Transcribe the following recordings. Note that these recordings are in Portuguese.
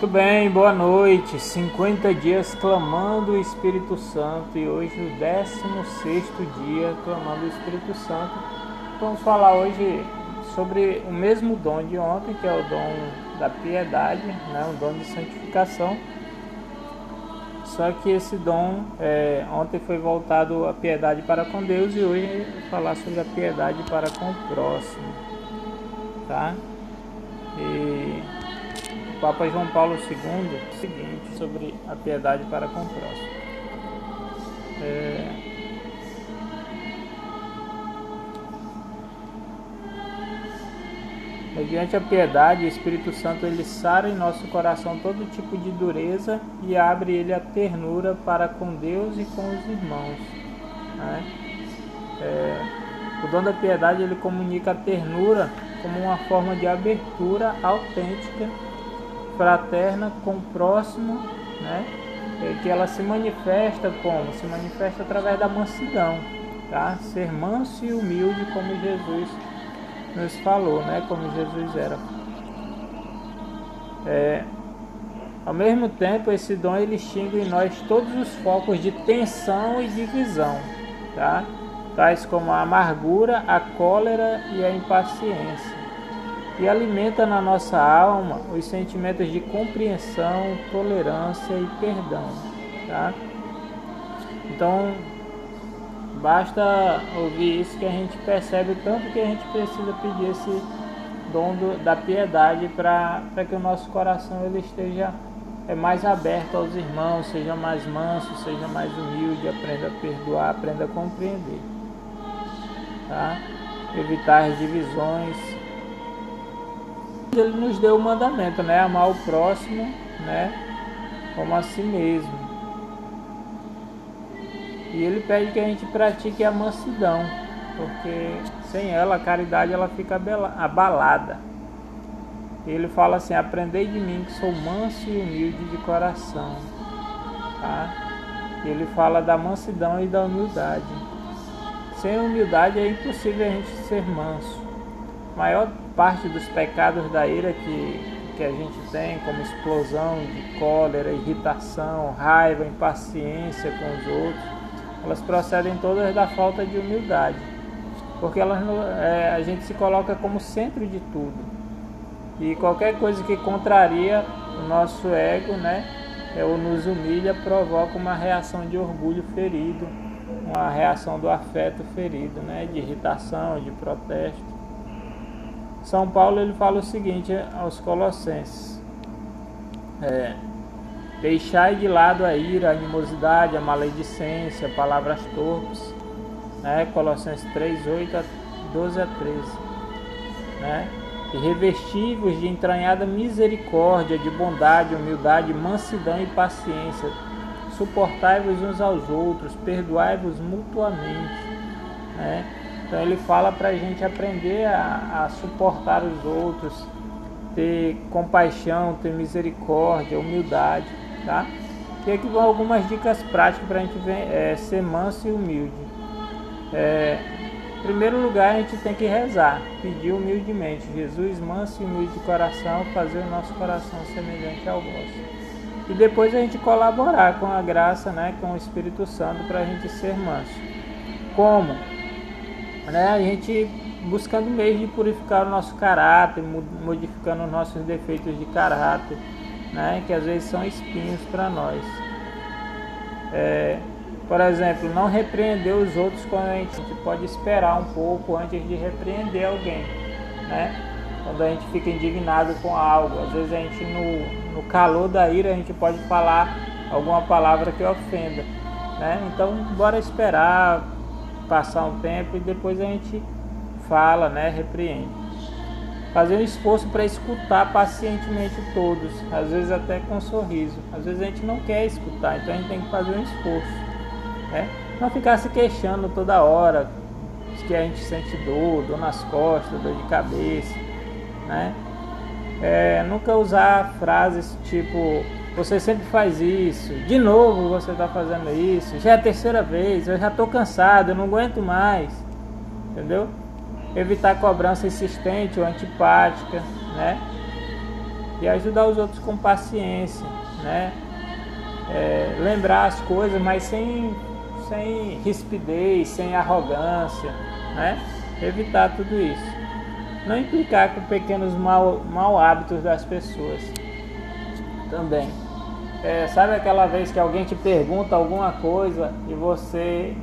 Muito bem, boa noite. 50 dias clamando o Espírito Santo e hoje o 16 dia clamando o Espírito Santo. Vamos falar hoje sobre o mesmo dom de ontem, que é o dom da piedade, né? o dom de santificação. Só que esse dom é, ontem foi voltado a piedade para com Deus e hoje falar sobre a piedade para com o próximo. Tá? E Papa João Paulo II o seguinte sobre a piedade para com o próximo. É... Mediante a piedade, o Espírito Santo ele sara em nosso coração todo tipo de dureza e abre ele a ternura para com Deus e com os irmãos. Né? É... o dom da piedade ele comunica a ternura como uma forma de abertura autêntica fraterna com o próximo, né? Que ela se manifesta como? Se manifesta através da mansidão, tá? Ser manso e humilde como Jesus nos falou, né? Como Jesus era. É, ao mesmo tempo, esse dom ele extingue em nós todos os focos de tensão e divisão, tá? Tais como a amargura, a cólera e a impaciência e alimenta na nossa alma os sentimentos de compreensão, tolerância e perdão. Tá? Então, basta ouvir isso que a gente percebe tanto que a gente precisa pedir esse dom do, da piedade para que o nosso coração ele esteja é mais aberto aos irmãos, seja mais manso, seja mais humilde, aprenda a perdoar, aprenda a compreender. Tá? Evitar as divisões, ele nos deu o mandamento, né? Amar o próximo, né? Como a si mesmo. E ele pede que a gente pratique a mansidão, porque sem ela a caridade ela fica abalada. Ele fala assim: Aprendei de mim que sou manso e humilde de coração. Tá? Ele fala da mansidão e da humildade. Sem humildade é impossível a gente ser manso. maior parte dos pecados da ira que, que a gente tem, como explosão de cólera, irritação, raiva, impaciência com os outros, elas procedem todas da falta de humildade, porque elas, é, a gente se coloca como centro de tudo. E qualquer coisa que contraria o nosso ego, né, é, ou nos humilha, provoca uma reação de orgulho ferido, uma reação do afeto ferido, né, de irritação, de protesto. São Paulo ele fala o seguinte aos Colossenses: é, Deixai de lado a ira, a animosidade, a maledicência, palavras torpes. Né? Colossenses 3, 8 a 12 a 13. Né? E revestivos de entranhada misericórdia, de bondade, humildade, mansidão e paciência. Suportai-vos uns aos outros, perdoai-vos mutuamente. Né? Então ele fala para a gente aprender a, a, suportar os outros, ter compaixão, ter misericórdia, humildade, tá? E aqui vão algumas dicas práticas para a gente ver, é, ser manso e humilde. É, em primeiro lugar, a gente tem que rezar, pedir humildemente. Jesus, manso e humilde de coração, fazer o nosso coração semelhante ao vosso. E depois a gente colaborar com a graça, né, com o Espírito Santo, para a gente ser manso. Como? Né? A gente buscando meios de purificar o nosso caráter, modificando os nossos defeitos de caráter, né? Que às vezes são espinhos para nós. É, por exemplo, não repreender os outros quando a gente, a gente pode esperar um pouco antes de repreender alguém, né? Quando a gente fica indignado com algo, às vezes a gente no, no calor da ira a gente pode falar alguma palavra que ofenda, né? Então, bora esperar passar um tempo e depois a gente fala, né, repreende. Fazer um esforço para escutar pacientemente todos, às vezes até com um sorriso. Às vezes a gente não quer escutar, então a gente tem que fazer um esforço. Né? Não ficar se queixando toda hora que a gente sente dor, dor nas costas, dor de cabeça. Né? É, nunca usar frases tipo você sempre faz isso. De novo você está fazendo isso. Já é a terceira vez. Eu já estou cansado, eu não aguento mais. Entendeu? Evitar cobrança insistente ou antipática, né? e ajudar os outros com paciência, né? É, lembrar as coisas, mas sem, sem rispidez, sem arrogância, né? Evitar tudo isso. Não implicar com pequenos mal, mal hábitos das pessoas também. É, sabe aquela vez que alguém te pergunta alguma coisa e você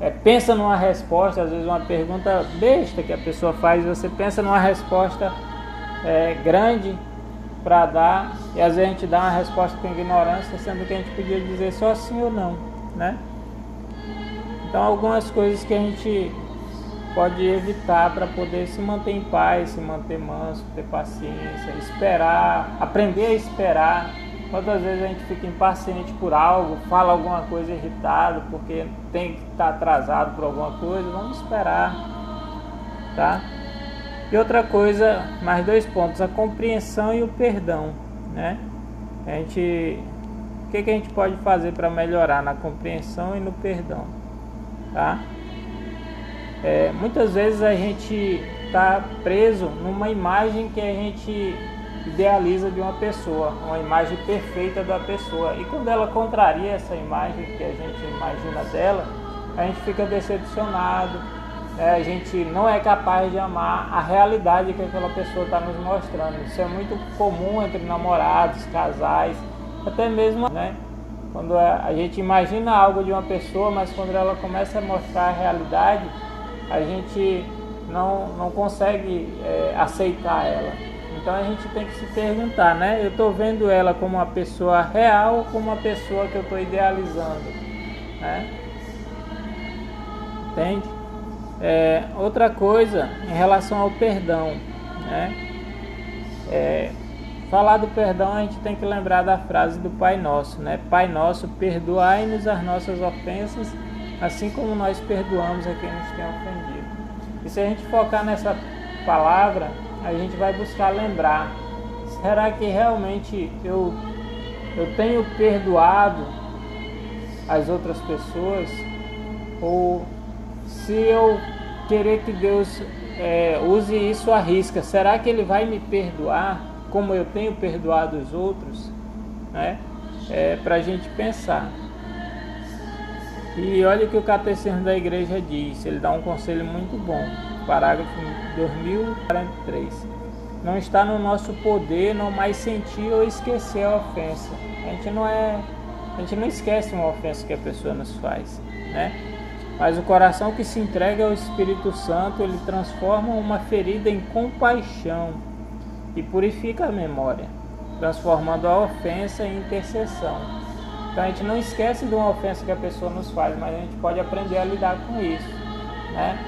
é, pensa numa resposta, às vezes uma pergunta besta que a pessoa faz, você pensa numa resposta é, grande para dar e às vezes a gente dá uma resposta com ignorância, sendo que a gente podia dizer só sim ou não, né? Então algumas coisas que a gente pode evitar para poder se manter em paz, se manter manso, ter paciência, esperar, aprender a esperar. Quantas vezes a gente fica impaciente por algo, fala alguma coisa irritado porque tem que estar tá atrasado por alguma coisa, vamos esperar, tá? E outra coisa, mais dois pontos, a compreensão e o perdão, né? A gente, o que, que a gente pode fazer para melhorar na compreensão e no perdão, tá? É, muitas vezes a gente está preso numa imagem que a gente idealiza de uma pessoa, uma imagem perfeita da pessoa. E quando ela contraria essa imagem que a gente imagina dela, a gente fica decepcionado, né? a gente não é capaz de amar a realidade que aquela pessoa está nos mostrando. Isso é muito comum entre namorados, casais, até mesmo né? quando a gente imagina algo de uma pessoa, mas quando ela começa a mostrar a realidade, a gente não, não consegue é, aceitar ela. Então a gente tem que se perguntar, né? Eu estou vendo ela como uma pessoa real ou como uma pessoa que eu estou idealizando, né? Entende? É, outra coisa em relação ao perdão, né? É, falar do perdão a gente tem que lembrar da frase do Pai Nosso, né? Pai Nosso, perdoai-nos as nossas ofensas assim como nós perdoamos a quem nos tem ofendido. E se a gente focar nessa palavra, a gente vai buscar lembrar: será que realmente eu, eu tenho perdoado as outras pessoas? Ou se eu querer que Deus é, use isso à risca, será que Ele vai me perdoar como eu tenho perdoado os outros? Né? É, Para a gente pensar. E olha o que o Catecismo da Igreja diz, ele dá um conselho muito bom, parágrafo 2043. Não está no nosso poder não mais sentir ou esquecer a ofensa. A gente não é, a gente não esquece uma ofensa que a pessoa nos faz, né? Mas o coração que se entrega ao Espírito Santo, ele transforma uma ferida em compaixão e purifica a memória, transformando a ofensa em intercessão. Então a gente não esquece de uma ofensa que a pessoa nos faz, mas a gente pode aprender a lidar com isso, né?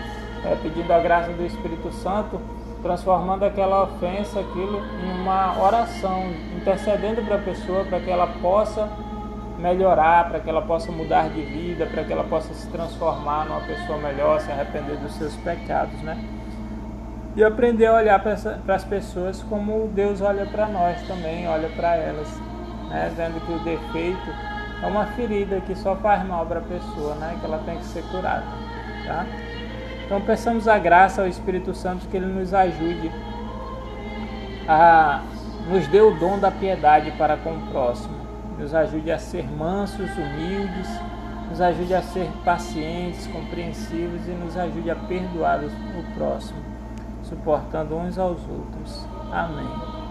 É, pedindo a graça do Espírito Santo, transformando aquela ofensa, aquilo, em uma oração, intercedendo para a pessoa para que ela possa melhorar, para que ela possa mudar de vida, para que ela possa se transformar numa pessoa melhor, se arrepender dos seus pecados, né? E aprender a olhar para as pessoas como Deus olha para nós também, olha para elas, né? vendo que o defeito é uma ferida que só faz mal para a pessoa, né? Que ela tem que ser curada, tá? Então peçamos a graça ao Espírito Santo que ele nos ajude a nos dê o dom da piedade para com o próximo, nos ajude a ser mansos, humildes, nos ajude a ser pacientes, compreensivos e nos ajude a perdoar o próximo, suportando uns aos outros. Amém.